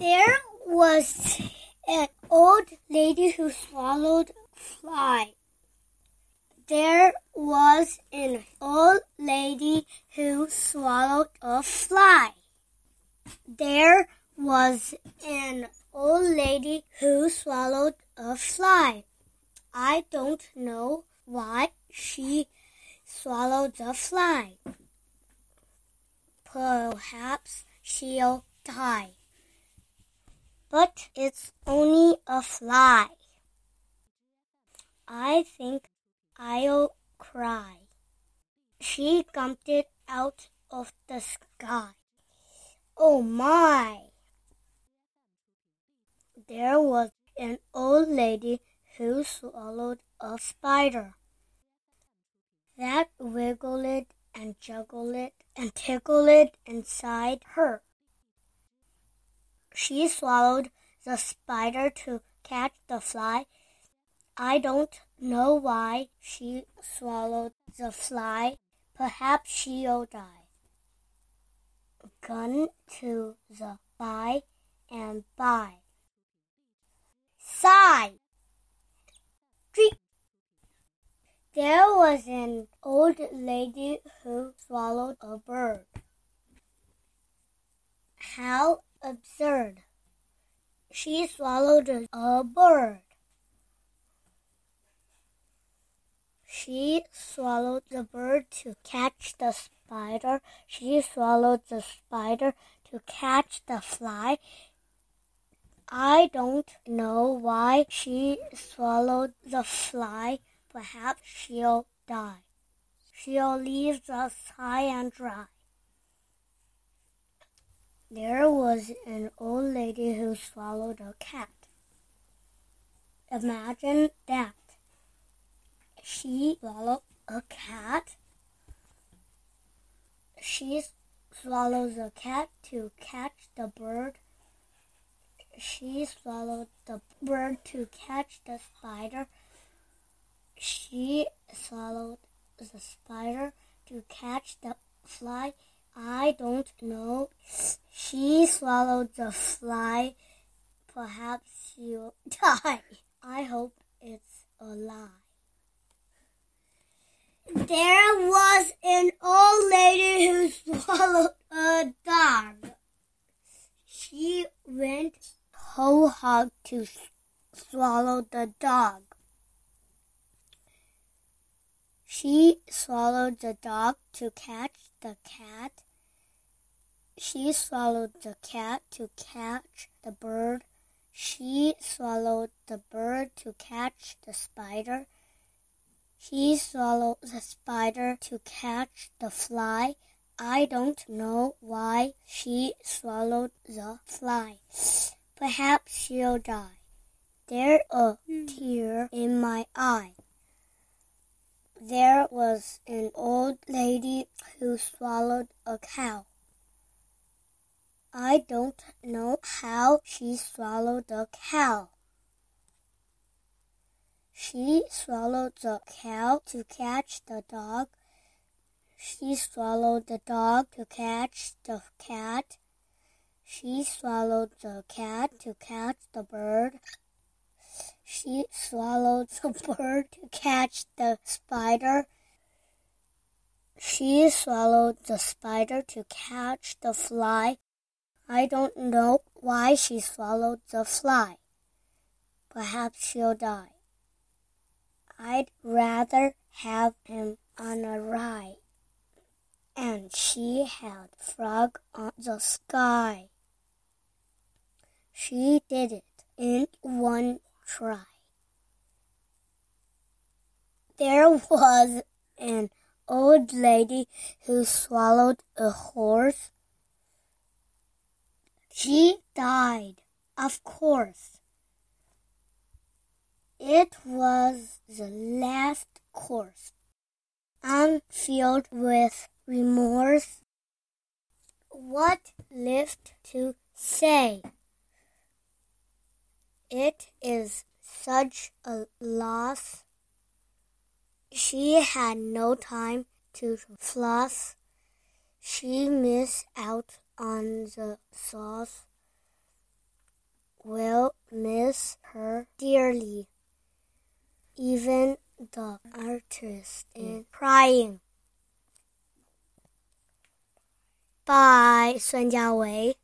There was an old lady who swallowed a fly. There was an old lady who swallowed a fly. There was an old lady who swallowed a fly. I don't know why she swallowed the fly. Perhaps she'll die. But it's only a fly. I think I'll cry. She jumped it out of the sky. Oh my! There was an old lady who swallowed a spider. That wiggled it and juggled it and tickled it inside her. She swallowed the spider to catch the fly. I don't know why she swallowed the fly. Perhaps she'll die. Gun to the by and by. Sigh. Creak. There was an old lady who swallowed a bird. How absurd! She swallowed a, bird. She swallowed the bird to catch the spider. She swallowed the spider to catch the fly. I don't know why she swallowed the fly. Perhaps she'll die. She'll leave us high and dry. There was an old lady who swallowed a cat. Imagine that. She swallowed a cat. She swallows a cat to catch the bird. She swallowed the bird to catch the spider. She swallowed the spider to catch the fly. I don't know. She swallowed the fly. Perhaps she'll die. I hope it's a lie. There was an old lady who swallowed a dog. She went whole hog to swallow the dog. She swallowed the dog to catch the cat. She swallowed the cat to catch the bird. She swallowed the bird to catch the spider. She swallowed the spider to catch the fly. I don't know why she swallowed the fly. Perhaps she'll die. There's a hmm. tear in my eye. There was an old lady who swallowed a cow. I don't know how she swallowed the cow. She swallowed the cow to catch the dog. She swallowed the dog to catch the cat. She swallowed the cat to catch the bird. She swallowed the bird to catch the spider. She swallowed the spider to catch the fly. I don't know why she swallowed the fly. Perhaps she'll die. I'd rather have him on a ride. And she had frog on the sky. She did it in one try. There was an old lady who swallowed a horse. She died, of course. It was the last course. I'm filled with remorse. What left to say? It is such a loss. She had no time to floss. She missed out on the sauce. will miss her dearly. Even the artist is crying. By 孙家维